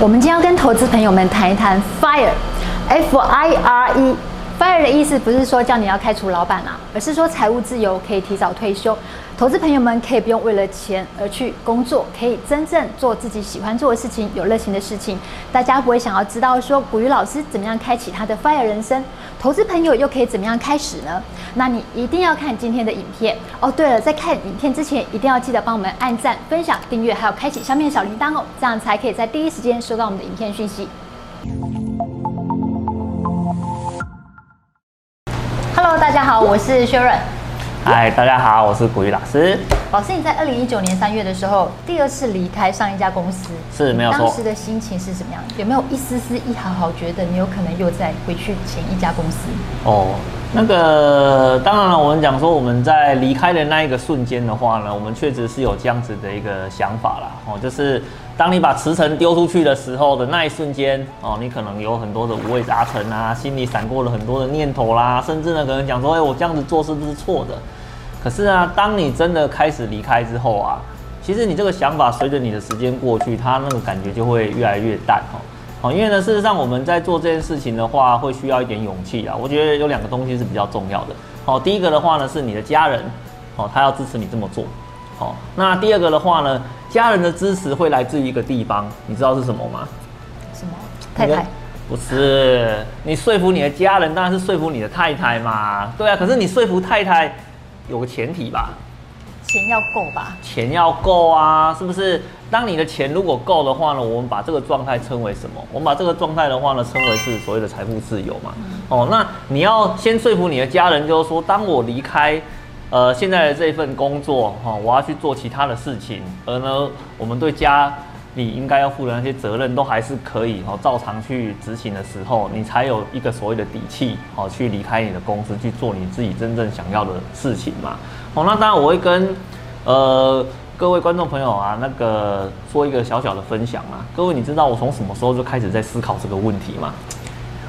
我们今天要跟投资朋友们谈一谈 FIRE，F I R E。FIRE 的意思不是说叫你要开除老板啊，而是说财务自由，可以提早退休。投资朋友们可以不用为了钱而去工作，可以真正做自己喜欢做的事情，有热情的事情。大家不会想要知道说股鱼老师怎么样开启他的 FIRE 人生，投资朋友又可以怎么样开始呢？那你一定要看今天的影片哦。对了，在看影片之前，一定要记得帮我们按赞、分享、订阅，还有开启下面的小铃铛哦，这样才可以在第一时间收到我们的影片讯息。我是 Sharon。嗨，大家好，我是古玉老师。老师，你在二零一九年三月的时候，第二次离开上一家公司，是没有错。当时的心情是什么样？有没有一丝丝一毫毫觉得你有可能又再回去前一家公司？哦，那个当然了，我们讲说我们在离开的那一个瞬间的话呢，我们确实是有这样子的一个想法啦。哦，就是当你把辞呈丢出去的时候的那一瞬间，哦，你可能有很多的五味杂陈啊，心里闪过了很多的念头啦，甚至呢，可能讲说，哎，我这样子做是不是错的？可是啊，当你真的开始离开之后啊，其实你这个想法随着你的时间过去，它那个感觉就会越来越淡哦。哦，因为呢，事实上我们在做这件事情的话，会需要一点勇气啊。我觉得有两个东西是比较重要的。哦，第一个的话呢，是你的家人，哦，他要支持你这么做。哦，那第二个的话呢，家人的支持会来自于一个地方，你知道是什么吗？什么？太太？不是，你说服你的家人，当然是说服你的太太嘛。对啊，可是你说服太太。有个前提吧，钱要够吧？钱要够啊，是不是？当你的钱如果够的话呢，我们把这个状态称为什么？我们把这个状态的话呢，称为是所谓的财富自由嘛。嗯、哦，那你要先说服你的家人，就是说，当我离开，呃，现在的这份工作，哈、我要去做其他的事情，而呢，我们对家。你应该要负的那些责任都还是可以哦，照常去执行的时候，你才有一个所谓的底气哦，去离开你的公司去做你自己真正想要的事情嘛。哦，那当然我会跟呃各位观众朋友啊，那个做一个小小的分享啊。各位，你知道我从什么时候就开始在思考这个问题吗？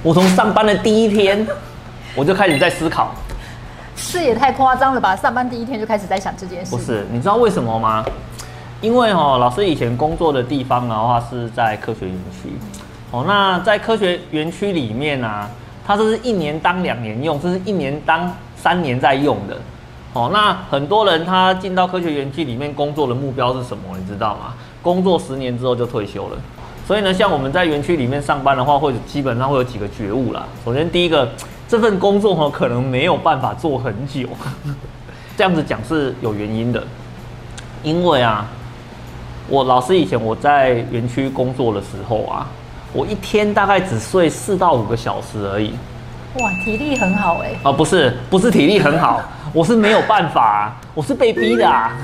我从上班的第一天我就开始在思考，是也太夸张了吧？上班第一天就开始在想这件事？不是，你知道为什么吗？因为哦，老师以前工作的地方的话是在科学园区，哦，那在科学园区里面啊，它这是一年当两年用，这是一年当三年在用的，哦，那很多人他进到科学园区里面工作的目标是什么？你知道吗？工作十年之后就退休了。所以呢，像我们在园区里面上班的话，会基本上会有几个觉悟啦。首先，第一个，这份工作哦，可能没有办法做很久，这样子讲是有原因的，因为啊。我老师以前我在园区工作的时候啊，我一天大概只睡四到五个小时而已。哇，体力很好哎、欸。啊，不是，不是体力很好，我是没有办法，我是被逼的啊，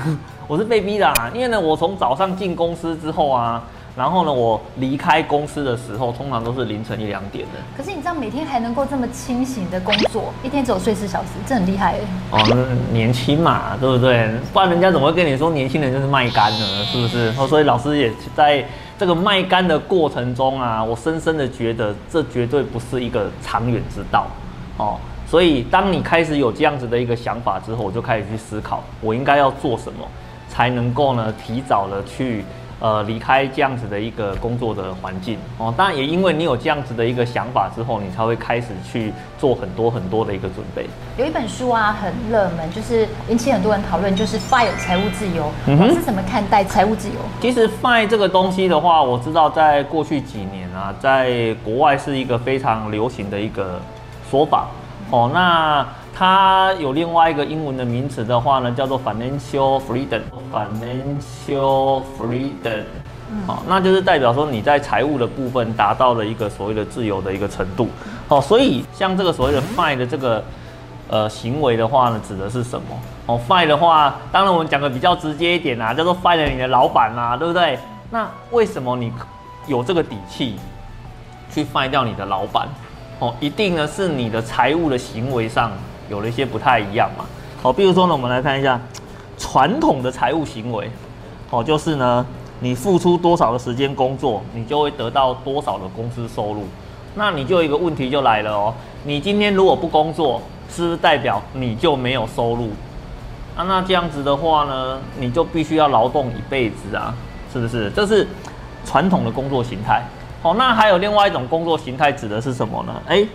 我是被逼的啊，因为呢，我从早上进公司之后啊。然后呢，我离开公司的时候，通常都是凌晨一两点的。可是你知道，每天还能够这么清醒的工作，一天只有睡四小时，这很厉害哎。哦，年轻嘛，对不对？不然人家怎么会跟你说年轻人就是卖肝呢？是不是？所以老师也在这个卖干的过程中啊，我深深的觉得这绝对不是一个长远之道哦。所以当你开始有这样子的一个想法之后，我就开始去思考，我应该要做什么，才能够呢提早的去。呃，离开这样子的一个工作的环境哦，当然也因为你有这样子的一个想法之后，你才会开始去做很多很多的一个准备。有一本书啊，很热门，就是引起很多人讨论，就是 FIRE 财务自由。嗯哼，是怎么看待财务自由？其实 FIRE 这个东西的话，我知道在过去几年啊，在国外是一个非常流行的一个说法哦。那它有另外一个英文的名词的话呢，叫做 financial freedom。financial freedom，好，那就是代表说你在财务的部分达到了一个所谓的自由的一个程度。好，所以像这个所谓的 fine 的这个呃行为的话呢，指的是什么？哦，FIRE 的话，当然我们讲的比较直接一点啊，叫做 FIRE 你的老板啊，对不对？那为什么你有这个底气去 FIRE 掉你的老板？哦，一定呢是你的财务的行为上。有了一些不太一样嘛，好，比如说呢，我们来看一下传统的财务行为，哦，就是呢，你付出多少的时间工作，你就会得到多少的公司收入。那你就有一个问题就来了哦，你今天如果不工作，是不是代表你就没有收入？啊，那这样子的话呢，你就必须要劳动一辈子啊，是不是？这是传统的工作形态。好，那还有另外一种工作形态，指的是什么呢？哎，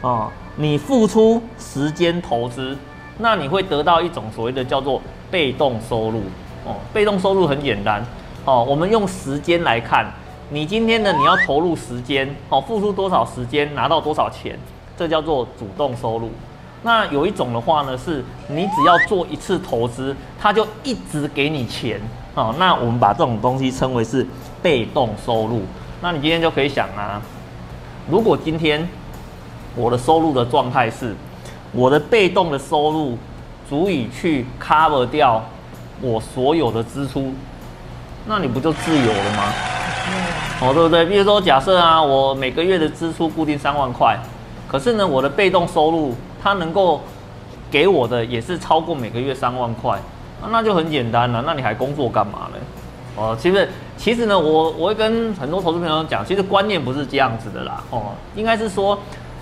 哦，你付出时间投资，那你会得到一种所谓的叫做被动收入。哦，被动收入很简单。哦，我们用时间来看，你今天呢，你要投入时间，哦，付出多少时间，拿到多少钱，这叫做主动收入。那有一种的话呢，是你只要做一次投资，它就一直给你钱。哦，那我们把这种东西称为是被动收入。那你今天就可以想啊，如果今天我的收入的状态是，我的被动的收入足以去 cover 掉我所有的支出，那你不就自由了吗？哦，对不对？比如说，假设啊，我每个月的支出固定三万块，可是呢，我的被动收入它能够给我的也是超过每个月三万块，那就很简单了。那你还工作干嘛呢？哦，其实其实呢，我我会跟很多投资朋友讲，其实观念不是这样子的啦。哦，应该是说，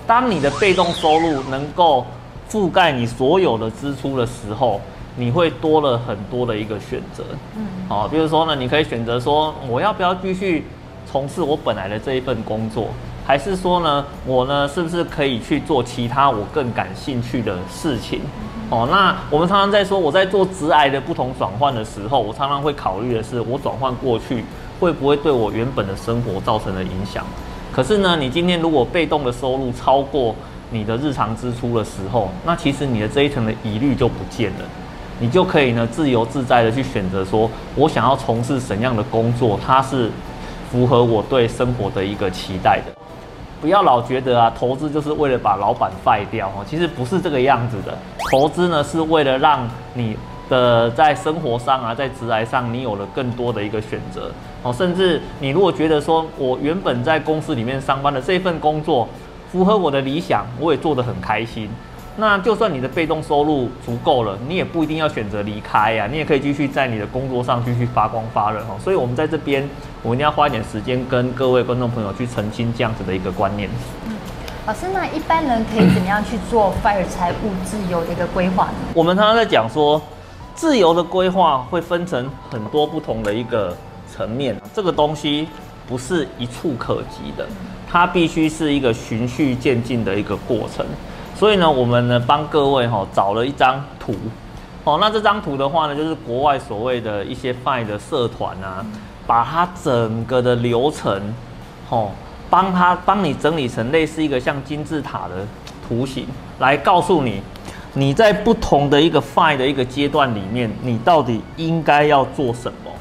当你的被动收入能够覆盖你所有的支出的时候，你会多了很多的一个选择。嗯，哦，比如说呢，你可以选择说，我要不要继续从事我本来的这一份工作，还是说呢，我呢是不是可以去做其他我更感兴趣的事情？哦，那我们常常在说，我在做直癌的不同转换的时候，我常常会考虑的是，我转换过去会不会对我原本的生活造成了影响？可是呢，你今天如果被动的收入超过你的日常支出的时候，那其实你的这一层的疑虑就不见了，你就可以呢自由自在的去选择说，我想要从事怎样的工作，它是符合我对生活的一个期待的。不要老觉得啊，投资就是为了把老板废掉哦，其实不是这个样子的。投资呢，是为了让你的在生活上啊，在职涯上，你有了更多的一个选择哦。甚至你如果觉得说，我原本在公司里面上班的这份工作符合我的理想，我也做得很开心。那就算你的被动收入足够了，你也不一定要选择离开呀，你也可以继续在你的工作上继续发光发热哈。所以，我们在这边，我一定要花一点时间跟各位观众朋友去澄清这样子的一个观念。嗯，老师，那一般人可以怎么样去做 FIRE 财务自由的一个规划呢？我们常常在讲说，自由的规划会分成很多不同的一个层面，这个东西不是一触可及的，它必须是一个循序渐进的一个过程。所以呢，我们呢帮各位哈找了一张图，哦，那这张图的话呢，就是国外所谓的一些 FIRE 的社团啊，把它整个的流程，哦，帮他帮你整理成类似一个像金字塔的图形，来告诉你，你在不同的一个 fine 的一个阶段里面，你到底应该要做什么。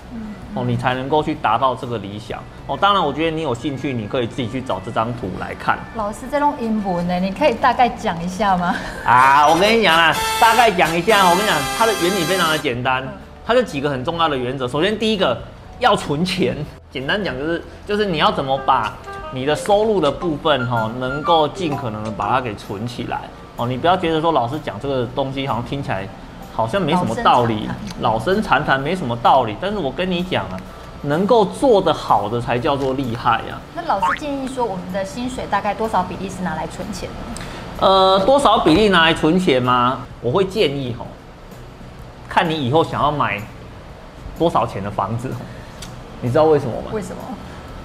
哦，你才能够去达到这个理想哦。当然，我觉得你有兴趣，你可以自己去找这张图来看。老师，这种英文呢，你可以大概讲一下吗？啊，我跟你讲啊，大概讲一下。我跟你讲，它的原理非常的简单，它是几个很重要的原则。首先，第一个要存钱。简单讲就是，就是你要怎么把你的收入的部分哈，能够尽可能的把它给存起来哦。你不要觉得说老师讲这个东西好像听起来。好像没什么道理，老生常谈没什么道理。但是我跟你讲啊，能够做得好的才叫做厉害呀。那老师建议说，我们的薪水大概多少比例是拿来存钱呢？呃，多少比例拿来存钱吗？我会建议吼，看你以后想要买多少钱的房子。你知道为什么吗？为什么？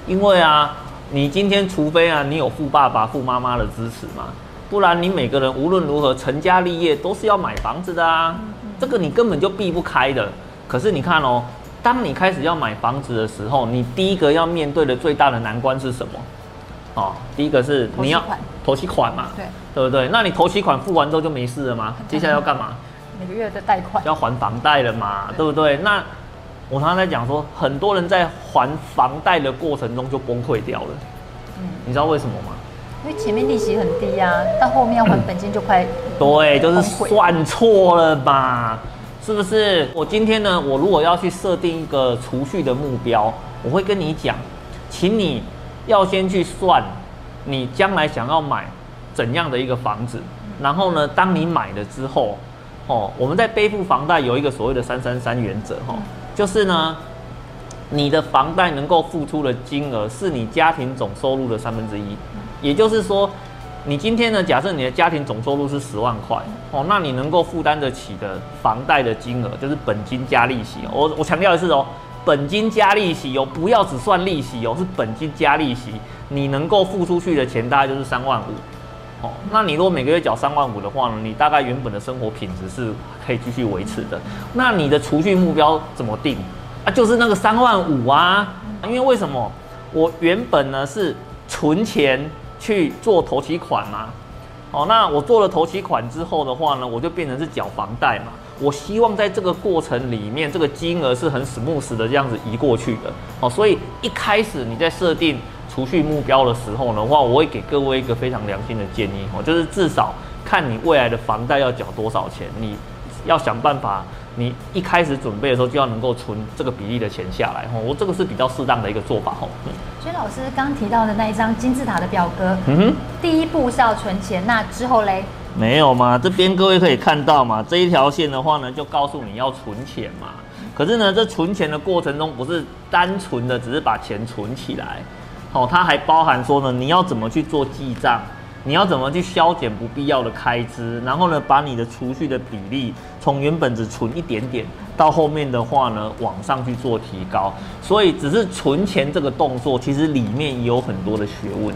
因为啊，你今天除非啊，你有富爸爸、富妈妈的支持嘛，不然你每个人无论如何成家立业都是要买房子的啊。这个你根本就避不开的。可是你看哦，当你开始要买房子的时候，你第一个要面对的最大的难关是什么？哦，第一个是你要投期款嘛，对，对不对？那你投期款付完之后就没事了吗？接下来要干嘛？每个月的贷款要还房贷了嘛，对不对？那我常常在讲说，很多人在还房贷的过程中就崩溃掉了。嗯，你知道为什么吗？因为前面利息很低啊，到后面要还本金就快、嗯。对，就是算错了吧？是不是？我今天呢，我如果要去设定一个储蓄的目标，我会跟你讲，请你要先去算，你将来想要买怎样的一个房子，然后呢，当你买了之后，哦，我们在背负房贷有一个所谓的三三三原则，哈，就是呢，你的房贷能够付出的金额是你家庭总收入的三分之一。也就是说，你今天呢，假设你的家庭总收入是十万块哦，那你能够负担得起的房贷的金额就是本金加利息。我我强调的是哦，本金加利息哦，不要只算利息哦，是本金加利息，你能够付出去的钱大概就是三万五，哦，那你如果每个月缴三万五的话呢，你大概原本的生活品质是可以继续维持的。那你的储蓄目标怎么定啊？就是那个三万五啊，因为为什么？我原本呢是存钱去做头期款嘛，哦，那我做了头期款之后的话呢，我就变成是缴房贷嘛。我希望在这个过程里面，这个金额是很 smooth 的这样子移过去的哦，所以一开始你在设定储蓄目标的时候的话，我会给各位一个非常良心的建议哦，就是至少看你未来的房贷要缴多少钱，你要想办法，你一开始准备的时候就要能够存这个比例的钱下来哦，我这个是比较适当的一个做法哦。所以老师刚提到的那一张金字塔的表格，嗯哼，第一步是要存钱，那之后嘞？没有嘛？这边各位可以看到嘛，这一条线的话呢，就告诉你要存钱嘛。可是呢，这存钱的过程中不是单纯的只是把钱存起来，哦，它还包含说呢，你要怎么去做记账，你要怎么去削减不必要的开支，然后呢，把你的储蓄的比例从原本只存一点点，到后面的话呢，往上去做提高。所以，只是存钱这个动作，其实里面也有很多的学问。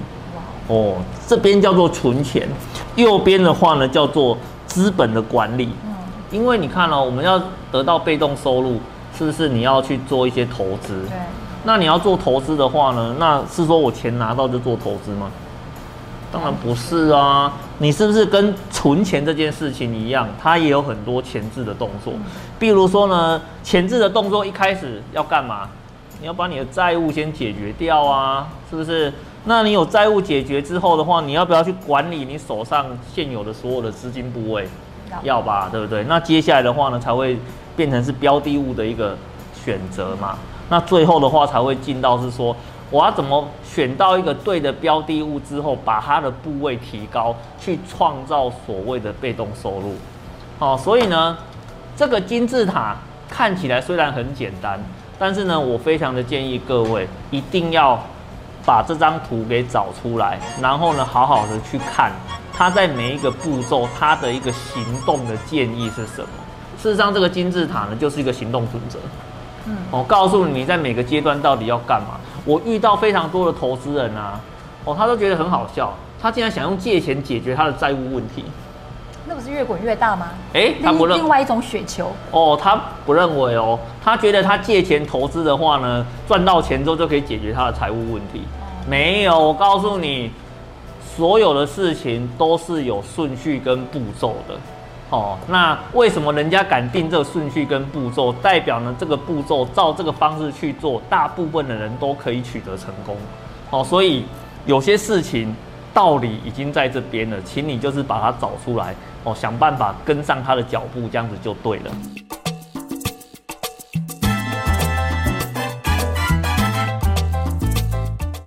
哦，这边叫做存钱，右边的话呢叫做资本的管理。嗯，因为你看了，我们要得到被动收入，是不是你要去做一些投资？对。那你要做投资的话呢，那是说我钱拿到就做投资吗？当然不是啊。你是不是跟存钱这件事情一样，它也有很多前置的动作？比如说呢，前置的动作一开始要干嘛？你要把你的债务先解决掉啊，是不是？那你有债务解决之后的话，你要不要去管理你手上现有的所有的资金部位？要吧，对不对？那接下来的话呢，才会变成是标的物的一个选择嘛。那最后的话才会进到是说，我要怎么选到一个对的标的物之后，把它的部位提高，去创造所谓的被动收入。好，所以呢，这个金字塔看起来虽然很简单，但是呢，我非常的建议各位一定要。把这张图给找出来，然后呢，好好的去看它在每一个步骤，它的一个行动的建议是什么？事实上，这个金字塔呢，就是一个行动准则。嗯，我告诉你，你在每个阶段到底要干嘛。我遇到非常多的投资人啊，哦，他都觉得很好笑，他竟然想用借钱解决他的债务问题。那不是越滚越大吗？哎、欸，他不认另外一种雪球哦，他不认为哦，他觉得他借钱投资的话呢，赚到钱之后就可以解决他的财务问题。没有，我告诉你，所有的事情都是有顺序跟步骤的。哦，那为什么人家敢定这个顺序跟步骤？代表呢，这个步骤照这个方式去做，大部分的人都可以取得成功。哦，所以有些事情道理已经在这边了，请你就是把它找出来。哦，想办法跟上他的脚步，这样子就对了。